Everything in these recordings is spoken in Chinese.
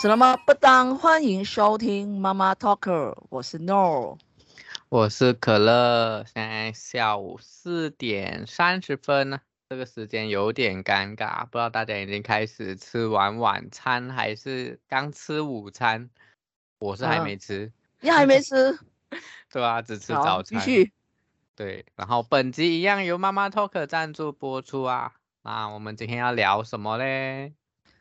死了吗？不当，欢迎收听妈妈 Talker，我是 No，我是可乐。现在下午四点三十分呢，这个时间有点尴尬，不知道大家已经开始吃完晚餐还是刚吃午餐？我是还没吃，啊、你还没吃？对啊，只吃早餐。继续。对，然后本集一样由妈妈 Talker 赞助播出啊。那我们今天要聊什么嘞？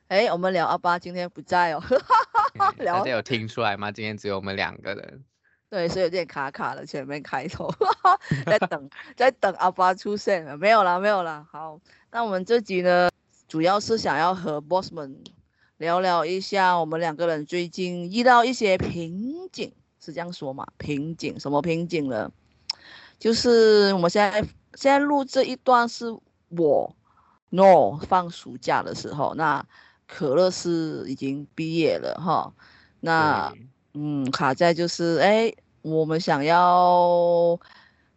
哎，我们聊阿巴今天不在哦。大家有听出来吗？今天只有我们两个人。对，所以有点卡卡的，前面开头 在等，在等阿巴出现了，没有啦，没有啦。好，那我们这集呢，主要是想要和 boss 们聊聊一下，我们两个人最近遇到一些瓶颈，是这样说嘛？瓶颈，什么瓶颈呢？就是我们现在现在录这一段是我 no 放暑假的时候，那。可乐是已经毕业了哈，那嗯卡在就是哎，我们想要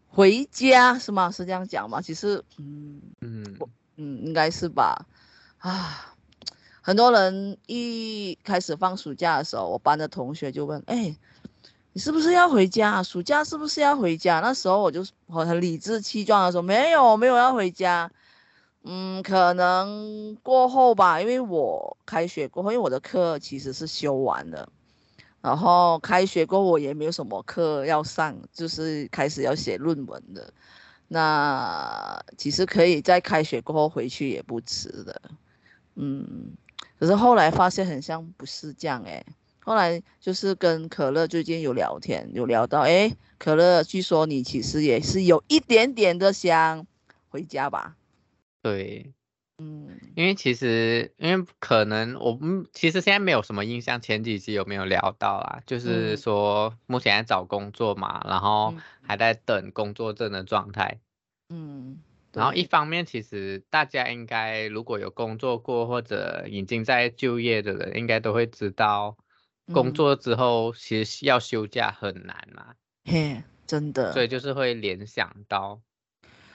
回家是吗？是这样讲吗？其实嗯嗯嗯应该是吧啊，很多人一开始放暑假的时候，我班的同学就问哎，你是不是要回家？暑假是不是要回家？那时候我就很理直气壮的说没有没有要回家。嗯，可能过后吧，因为我开学过后，因为我的课其实是修完了，然后开学过后我也没有什么课要上，就是开始要写论文的。那其实可以在开学过后回去也不迟的。嗯，可是后来发现很像不是这样诶。后来就是跟可乐最近有聊天，有聊到，诶，可乐，据说你其实也是有一点点的想回家吧？对，嗯，因为其实，因为可能我们其实现在没有什么印象，前几集有没有聊到啊？就是说目前在找工作嘛，然后还在等工作证的状态，嗯，然后一方面其实大家应该如果有工作过或者已经在就业的人，应该都会知道，工作之后其实要休假很难嘛，嘿，真的，所以就是会联想到，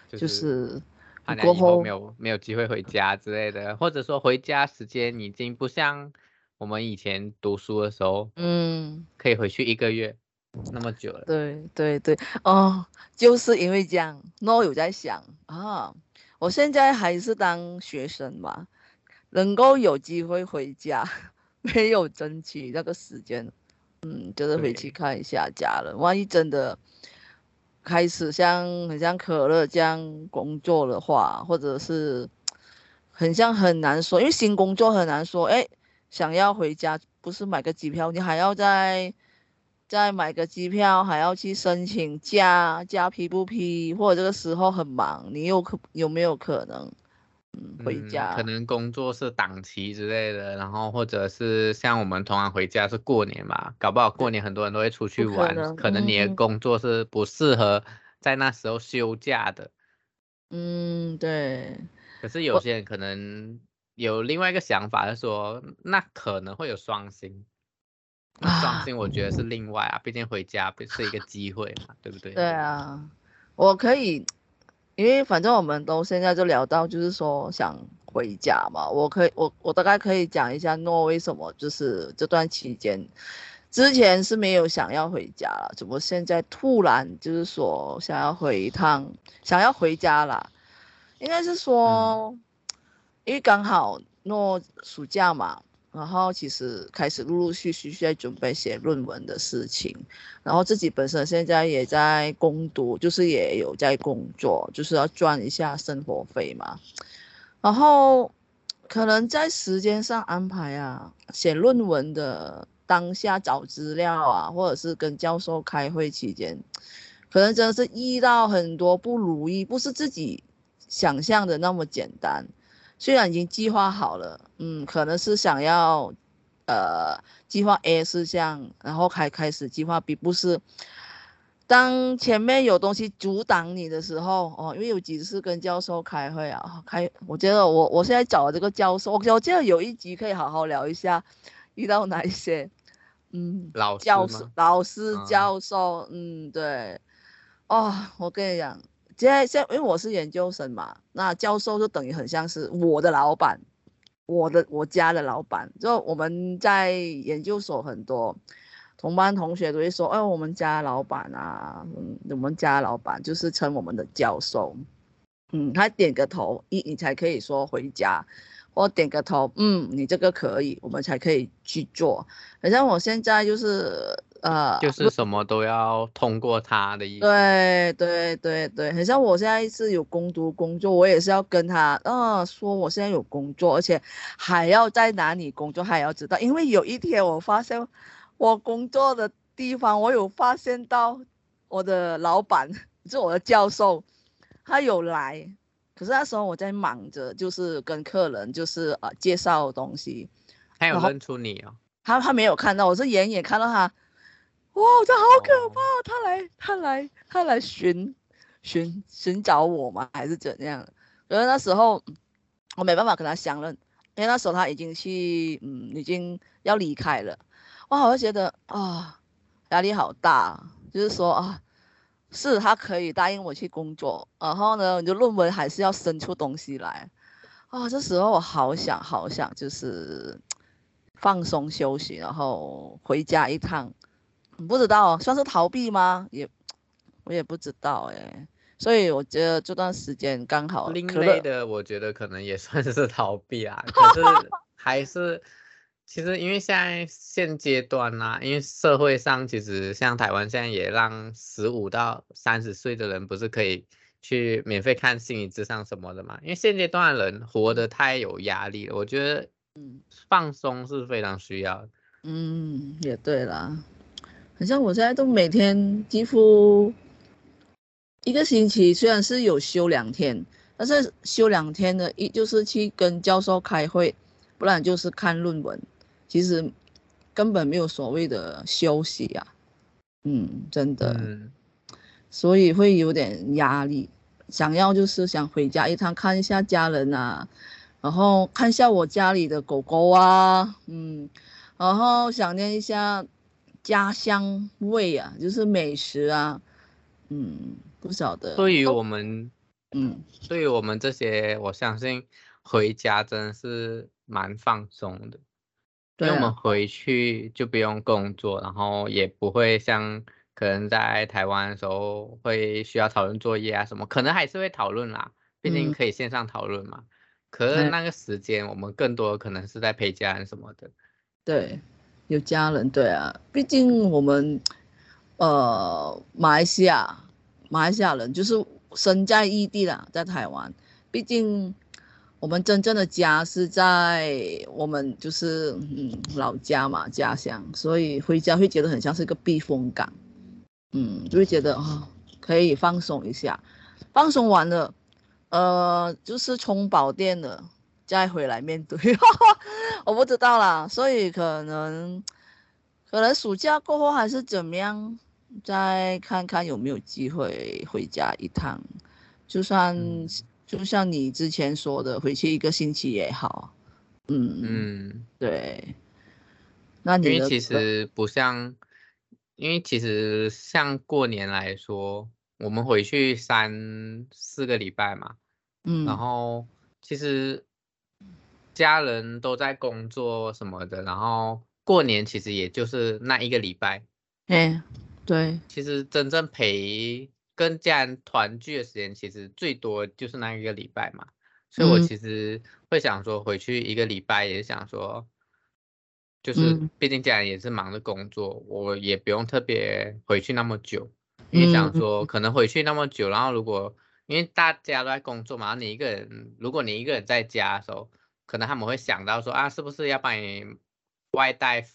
就是。怕你以后没有没有机会回家之类的，或者说回家时间已经不像我们以前读书的时候，嗯，可以回去一个月那么久了。对对对，哦，就是因为这样，那我有在想啊，我现在还是当学生嘛，能够有机会回家，没有争取那个时间，嗯，就是回去看一下家人，万一真的。开始像很像可乐这样工作的话，或者是很像很难说，因为新工作很难说。哎，想要回家，不是买个机票，你还要再再买个机票，还要去申请假，假批不批？或者这个时候很忙，你有可有没有可能？回家、嗯、可能工作是档期之类的，然后或者是像我们同样回家是过年嘛，搞不好过年很多人都会出去玩，可，可能你的工作是不适合在那时候休假的。嗯，对。可是有些人可能有另外一个想法，是说那可能会有双薪。双薪我觉得是另外啊，毕竟回家不是一个机会嘛，对不对？对啊，我可以。因为反正我们都现在就聊到，就是说想回家嘛，我可以我我大概可以讲一下诺为什么就是这段期间之前是没有想要回家了，怎么现在突然就是说想要回一趟，想要回家了，应该是说，嗯、因为刚好诺暑假嘛。然后其实开始陆陆续续在准备写论文的事情，然后自己本身现在也在攻读，就是也有在工作，就是要赚一下生活费嘛。然后可能在时间上安排啊，写论文的当下找资料啊，或者是跟教授开会期间，可能真的是遇到很多不如意，不是自己想象的那么简单。虽然已经计划好了，嗯，可能是想要，呃，计划 A 事项，然后开开始计划 B，不是。当前面有东西阻挡你的时候，哦，因为有几次跟教授开会啊，开，我觉得我我现在找这个教授，我我记得有一集可以好好聊一下，遇到哪一些，嗯，老教授、老师、教授，嗯，对，哦，我跟你讲。现在，现在因为我是研究生嘛，那教授就等于很像是我的老板，我的我家的老板，就我们在研究所很多同班同学都会说，哎，我们家老板啊，嗯，我们家老板就是称我们的教授，嗯，他点个头，一你才可以说回家，或点个头，嗯，你这个可以，我们才可以去做。好像我现在就是。呃，就是什么都要通过他的意思。对对对对，很像我现在是有工读工作，我也是要跟他，呃，说我现在有工作，而且还要在哪里工作，还要知道。因为有一天我发现我工作的地方，我有发现到我的老板，就是我的教授，他有来，可是那时候我在忙着，就是跟客人就是呃介绍东西。他有认出你哦？他他没有看到，我是远远看到他。哇，这好可怕！他来，他来，他来寻寻寻找我吗？还是怎样？因为那时候我没办法跟他相认，因为那时候他已经去，嗯，已经要离开了。哇，我就觉得啊，压力好大。就是说啊，是他可以答应我去工作，然后呢，你的论文还是要生出东西来。啊，这时候我好想好想，就是放松休息，然后回家一趟。不知道算是逃避吗？也我也不知道哎，所以我觉得这段时间刚好另类的，我觉得可能也算是逃避啊。可是还是其实因为现在现阶段呢、啊，因为社会上其实像台湾现在也让十五到三十岁的人不是可以去免费看心理咨商什么的嘛？因为现阶段的人活得太有压力了，我觉得嗯放松是非常需要的。嗯，也对啦。好像我现在都每天几乎一个星期，虽然是有休两天，但是休两天的，一就是去跟教授开会，不然就是看论文。其实根本没有所谓的休息啊，嗯，真的，嗯、所以会有点压力。想要就是想回家一趟看一下家人啊，然后看一下我家里的狗狗啊，嗯，然后想念一下。家乡味啊，就是美食啊，嗯，不晓得。对于我们，嗯，对于我们这些，我相信回家真的是蛮放松的，对啊，因为我们回去就不用工作，然后也不会像可能在台湾的时候会需要讨论作业啊什么，可能还是会讨论啦，毕竟可以线上讨论嘛。嗯，可是那个时间，我们更多可能是在陪家人什么的，对。有家人，对啊，毕竟我们，呃，马来西亚，马来西亚人就是身在异地啦，在台湾。毕竟我们真正的家是在我们就是嗯老家嘛，家乡，所以回家会觉得很像是一个避风港，嗯，就会觉得啊、哦、可以放松一下，放松完了，呃，就是充饱电了。再回来面对，我不知道啦，所以可能可能暑假过后还是怎么样，再看看有没有机会回家一趟，就算、嗯、就像你之前说的，回去一个星期也好。嗯嗯，对。那你因为其实不像，因为其实像过年来说，我们回去三四个礼拜嘛，嗯，然后其实。家人都在工作什么的，然后过年其实也就是那一个礼拜。哎，对，其实真正陪跟家人团聚的时间，其实最多就是那一个礼拜嘛。所以我其实会想说，回去一个礼拜也想说，就是毕竟家人也是忙着工作，我也不用特别回去那么久。也想说，可能回去那么久，然后如果因为大家都在工作嘛，你一个人，如果你一个人在家的时候。可能他们会想到说啊，是不是要帮你外带食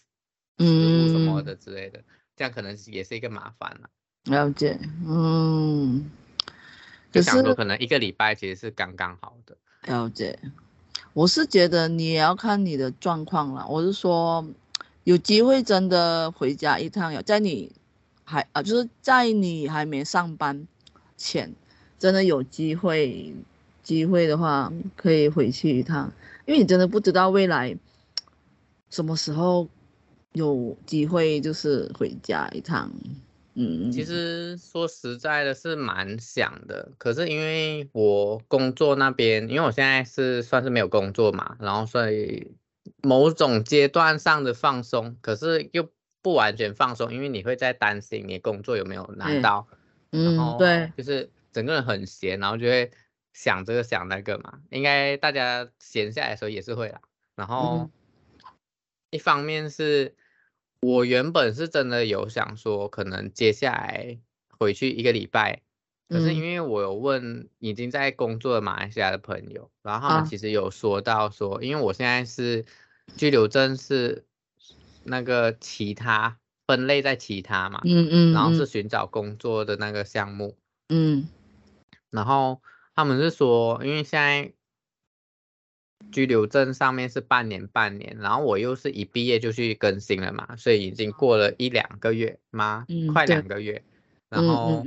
物什么的之类的，嗯、这样可能也是一个麻烦了。了解，嗯，就想说可能一个礼拜其实是刚刚好的。了解，我是觉得你也要看你的状况了。我是说，有机会真的回家一趟，有在你还啊，就是在你还没上班前，真的有机会，机会的话可以回去一趟。因为你真的不知道未来什么时候有机会，就是回家一趟。嗯，其实说实在的，是蛮想的。可是因为我工作那边，因为我现在是算是没有工作嘛，然后所以某种阶段上的放松，可是又不完全放松，因为你会在担心你工作有没有拿到。嗯，对，就是整个人很闲，然后就会想这个想那个嘛。应该大家闲下来的时候也是会啦。然后一方面是。我原本是真的有想说，可能接下来回去一个礼拜，可是因为我有问已经在工作的马来西亚的朋友，然后他们其实有说到说，因为我现在是居留证是那个其他分类在其他嘛，嗯嗯，然后是寻找工作的那个项目，嗯，然后他们是说，因为现在。居留证上面是半年半年，然后我又是一毕业就去更新了嘛，所以已经过了一两个月吗？嗯、快两个月。然后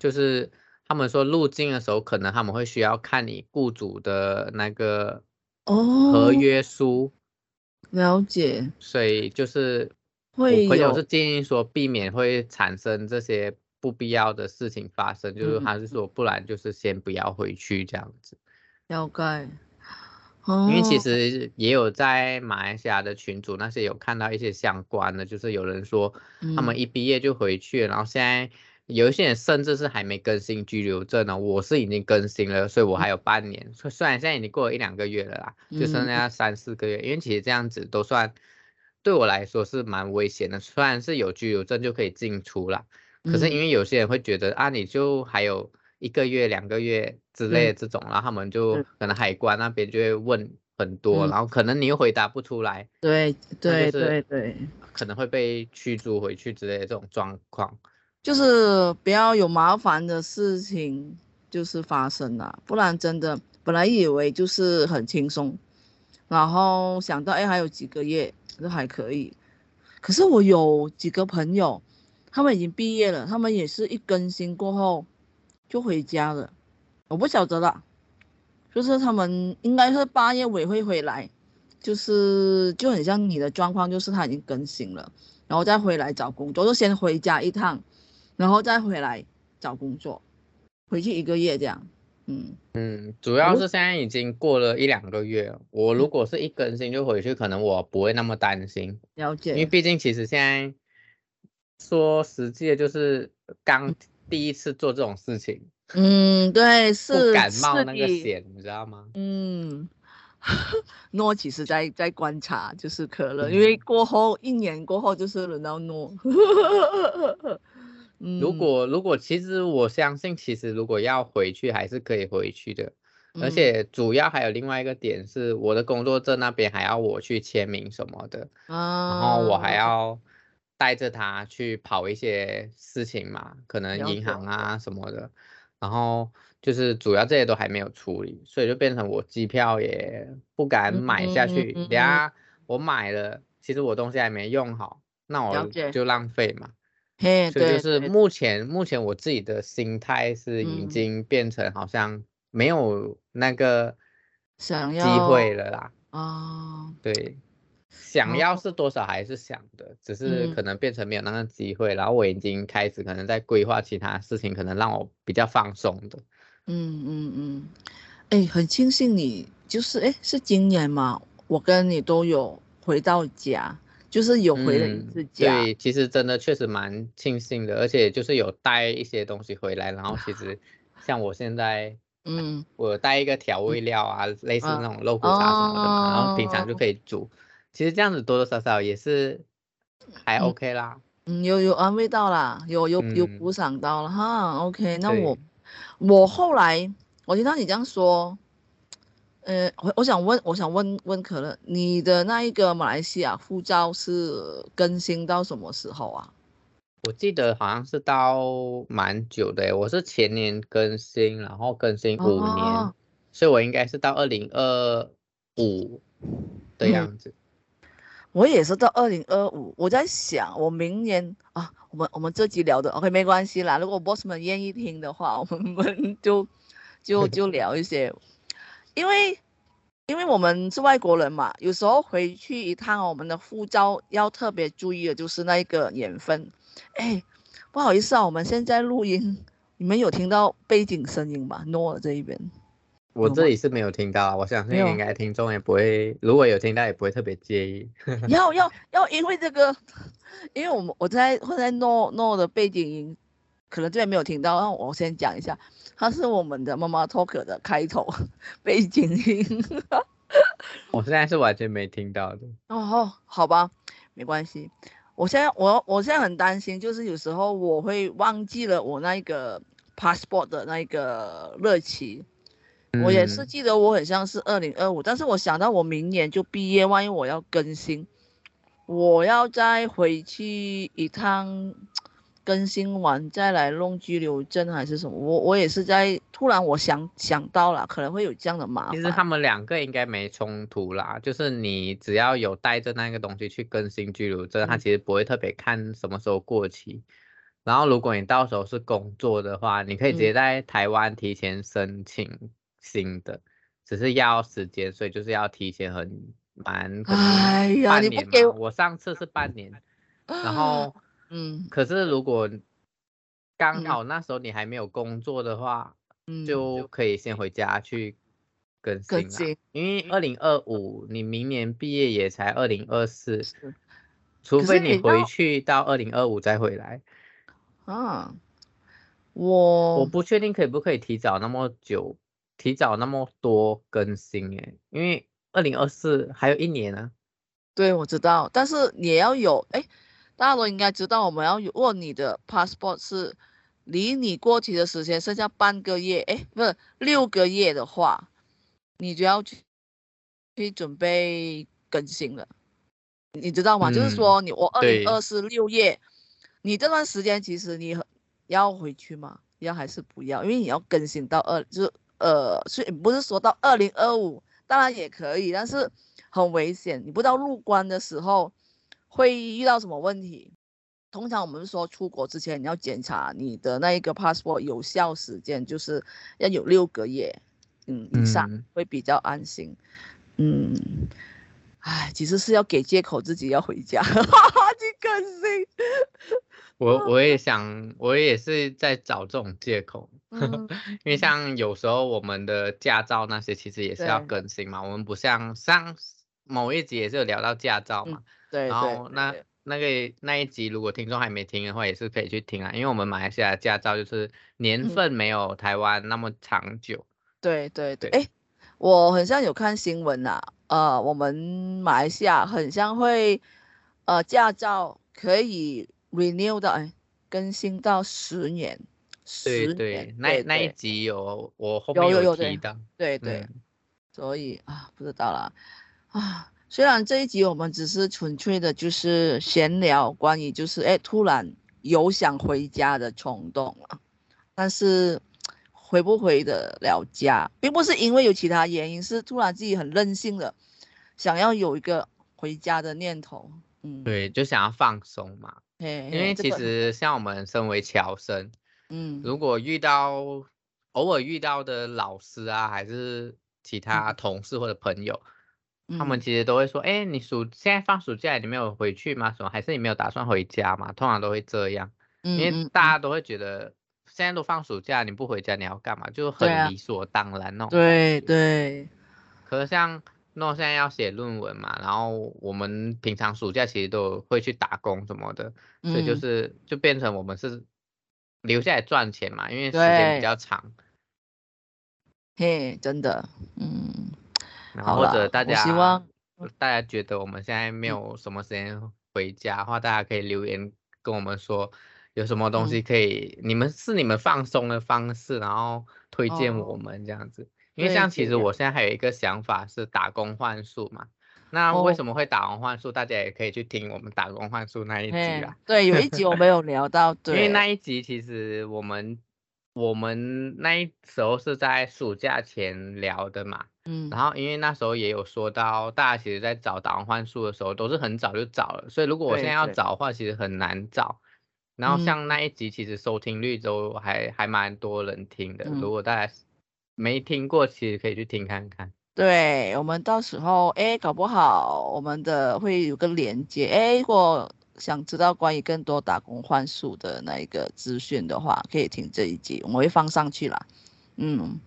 就是他们说入境的时候，可能他们会需要看你雇主的那个哦合约书。哦、了解。所以就是我朋友是建议说，避免会产生这些不必要的事情发生，就是还是说，不然就是先不要回去这样子。了解，因为其实也有在马来西亚的群组那些有看到一些相关的，就是有人说他们一毕业就回去，然后现在有一些人甚至是还没更新居留证呢。我是已经更新了，所以我还有半年，虽然现在已经过了一两个月了啦，就剩下三四个月。因为其实这样子都算对我来说是蛮危险的，虽然是有居留证就可以进出啦，可是因为有些人会觉得啊，你就还有。一个月、两个月之类的这种，然后他们就可能海关那边就会问很多，然后可能你又回答不出来，对对对对，可能会被驱逐回去之类的这种状况，就是不要有麻烦的事情就是发生了，不然真的本来以为就是很轻松，然后想到哎还有几个月这还可以，可是我有几个朋友，他们已经毕业了，他们也是一更新过后。就回家了，我不晓得了，就是他们应该是八月尾会回来，就是就很像你的状况，就是他已经更新了，然后再回来找工作，就先回家一趟，然后再回来找工作，回去一个月这样，嗯。嗯，主要是现在已经过了一两个月，我如果是一更新就回去，可能我不会那么担心，了解，因为毕竟其实现在说实际的就是刚。第一次做这种事情，嗯，对，是不敢冒那个险，你知道吗？嗯，诺其实在在观察，就是可乐，嗯、因为过后一年过后就是轮到诺。如果如果其实我相信，其实如果要回去还是可以回去的，嗯、而且主要还有另外一个点是，我的工作证那边还要我去签名什么的，啊、然后我还要。带着他去跑一些事情嘛，可能银行啊什么的，然后就是主要这些都还没有处理，所以就变成我机票也不敢买下去。等下我买了，其实我东西还没用好，那我就浪费嘛。嘿所以就是目前目前我自己的心态是已经变成好像没有那个想要机会了啦。哦，对。想要是多少还是想的，只是可能变成没有那个机会，嗯、然后我已经开始可能在规划其他事情，可能让我比较放松的。嗯嗯嗯，哎、欸，很庆幸你就是哎、欸，是今年嘛，我跟你都有回到家，就是有回了一次家。嗯、对，其实真的确实蛮庆幸的，而且就是有带一些东西回来，然后其实像我现在，嗯，我带一个调味料啊，嗯、类似那种肉骨茶什么的嘛，啊、然后平常就可以煮。其实这样子多多少少也是还 OK 啦，嗯，有有安慰到啦，有有有补偿到了、嗯、哈，OK。那我我后来我听到你这样说，呃，我我想问，我想问问可乐，你的那一个马来西亚护照是更新到什么时候啊？我记得好像是到蛮久的，我是前年更新，然后更新五年，哦、所以我应该是到二零二五的样子。嗯我也是到二零二五，我在想，我明年啊，我们我们这集聊的 OK 没关系啦。如果 boss 们愿意听的话，我们就就 就聊一些，因为因为我们是外国人嘛，有时候回去一趟，我们的护照要特别注意的就是那一个年份，哎，不好意思啊，我们现在录音，你们有听到背景声音吗？Noah 这一边，我这里是没有听到，我相信应该听众也不会，如果有听到也不会特别介意。要 要要，因为这个，因为我们我在会在 Noah Noah 的背景音，可能这边没有听到，那我先讲一下，它是我们的妈妈 Talk 的开头背景音。我现在是完全没听到的。哦，好吧，没关系。我现在我我现在很担心，就是有时候我会忘记了我那一个 passport 的那一个日期。嗯、我也是记得我很像是二零二五，但是我想到我明年就毕业，万一我要更新，我要再回去一趟。更新完再来弄居留证还是什么？我我也是在突然我想想到了，可能会有这样的麻烦。其实他们两个应该没冲突啦，就是你只要有带着那个东西去更新居留证，他其实不会特别看什么时候过期。嗯、然后如果你到时候是工作的话，你可以直接在台湾提前申请新的，嗯、只是要时间，所以就是要提前很蛮哎呀，你不给我，我上次是半年，然后。嗯，可是如果刚好那时候你还没有工作的话，嗯，就可以先回家去更新了。新因为二零二五你明年毕业也才二零二四，除非你回去到二零二五再回来。啊，我我不确定可以不可以提早那么久，提早那么多更新诶，因为二零二四还有一年呢。对，我知道，但是也要有诶。大家都应该知道，我们要如果你的 passport 是离你过期的时间剩下半个月，哎，不是六个月的话，你就要去去准备更新了，你知道吗？嗯、就是说你我二零二四六月，你这段时间其实你要回去吗？要还是不要？因为你要更新到二，就是呃，所以不是说到二零二五，当然也可以，但是很危险，你不知道入关的时候。会遇到什么问题？通常我们说出国之前你要检查你的那一个 passport 有效时间，就是要有六个月，嗯，以上会比较安心。嗯，哎，其实是要给借口自己要回家，哈哈，你可信？我我也想，我也是在找这种借口，嗯、因为像有时候我们的驾照那些其实也是要更新嘛，我们不像上某一集也是有聊到驾照嘛。嗯对，然后那那个那一集，如果听众还没听的话，也是可以去听啊。因为我们马来西亚驾照就是年份没有台湾那么长久。对对对，哎，我很像有看新闻呐，呃，我们马来西亚很像会，呃，驾照可以 renew 到，哎，更新到十年。对对，对那那一集有我后面有提到。对对，所以啊，不知道了啊。虽然这一集我们只是纯粹的，就是闲聊关于就是哎，突然有想回家的冲动了，但是回不回得了家，并不是因为有其他原因，是突然自己很任性的想要有一个回家的念头。嗯，对，就想要放松嘛。嘿嘿，因为其实像我们身为侨生，嗯，如果遇到偶尔遇到的老师啊，还是其他同事或者朋友。他们其实都会说，哎，你暑现在放暑假，你没有回去吗？什么？还是你没有打算回家吗？通常都会这样，因为大家都会觉得现在都放暑假，你不回家你要干嘛？就很理所当然那种。对对。可是像诺现在要写论文嘛，然后我们平常暑假其实都会去打工什么的，所以就是就变成我们是留下来赚钱嘛，因为时间比较长。嘿，真的，嗯。然后或者大家，希望大家觉得我们现在没有什么时间回家的话，大家可以留言跟我们说，有什么东西可以，你们是你们放松的方式，然后推荐我们这样子。因为像其实我现在还有一个想法是打工换宿嘛，那为什么会打工换宿？大家也可以去听我们打工换宿那一集啊。对，有一集我没有 聊到，对，因为那一集其实我们我们那一时候是在暑假前聊的嘛。嗯，然后因为那时候也有说到，大家其实在找打工换宿的时候都是很早就找了，所以如果我现在要找的话，其实很难找。然后像那一集，其实收听率都还还蛮多人听的。如果大家没听过，其实可以去听看看。对，我们到时候哎，搞不好我们的会有个连接，哎，如果想知道关于更多打工换宿的那一个资讯的话，可以听这一集，我会放上去啦。嗯，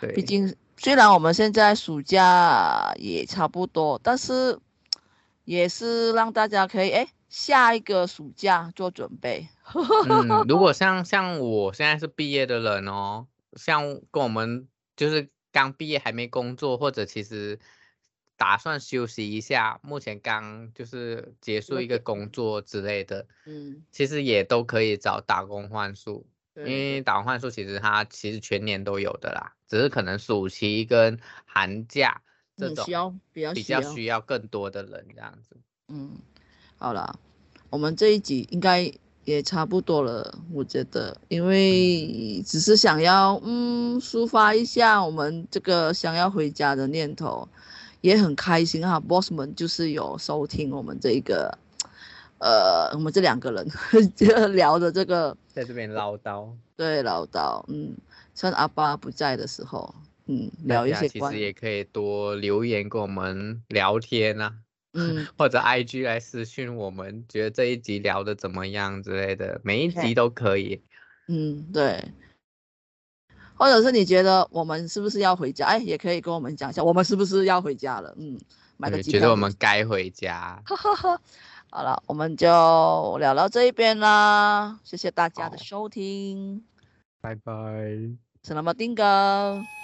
对，毕竟虽然我们现在暑假也差不多，但是也是让大家可以哎，下一个暑假做准备。嗯，如果像像我现在是毕业的人哦，像跟我们就是刚毕业还没工作，或者其实。打算休息一下，目前刚就是结束一个工作之类的，嗯，其实也都可以找打工换宿，因为打工换宿其实它其实全年都有的啦，只是可能暑期跟寒假这种需要比较比较需要更多的人这样子。嗯，好了，我们这一集应该也差不多了，我觉得，因为只是想要嗯抒发一下我们这个想要回家的念头。也很开心哈，boss 们就是有收听我们这一个，呃，我们这两个人就聊的这个，在这边唠叨，对，唠叨，嗯，趁阿爸不在的时候，嗯，聊一些。其实也可以多留言跟我们聊天啊，嗯，或者 IG 来私讯我们，觉得这一集聊的怎么样之类的，每一集都可以。嗯，对。或者是你觉得我们是不是要回家？哎，也可以跟我们讲一下，我们是不是要回家了？嗯，买个机票。觉得我们该回家。好了，我们就聊到这一边啦，谢谢大家的收听，拜拜。Selamat tinggal。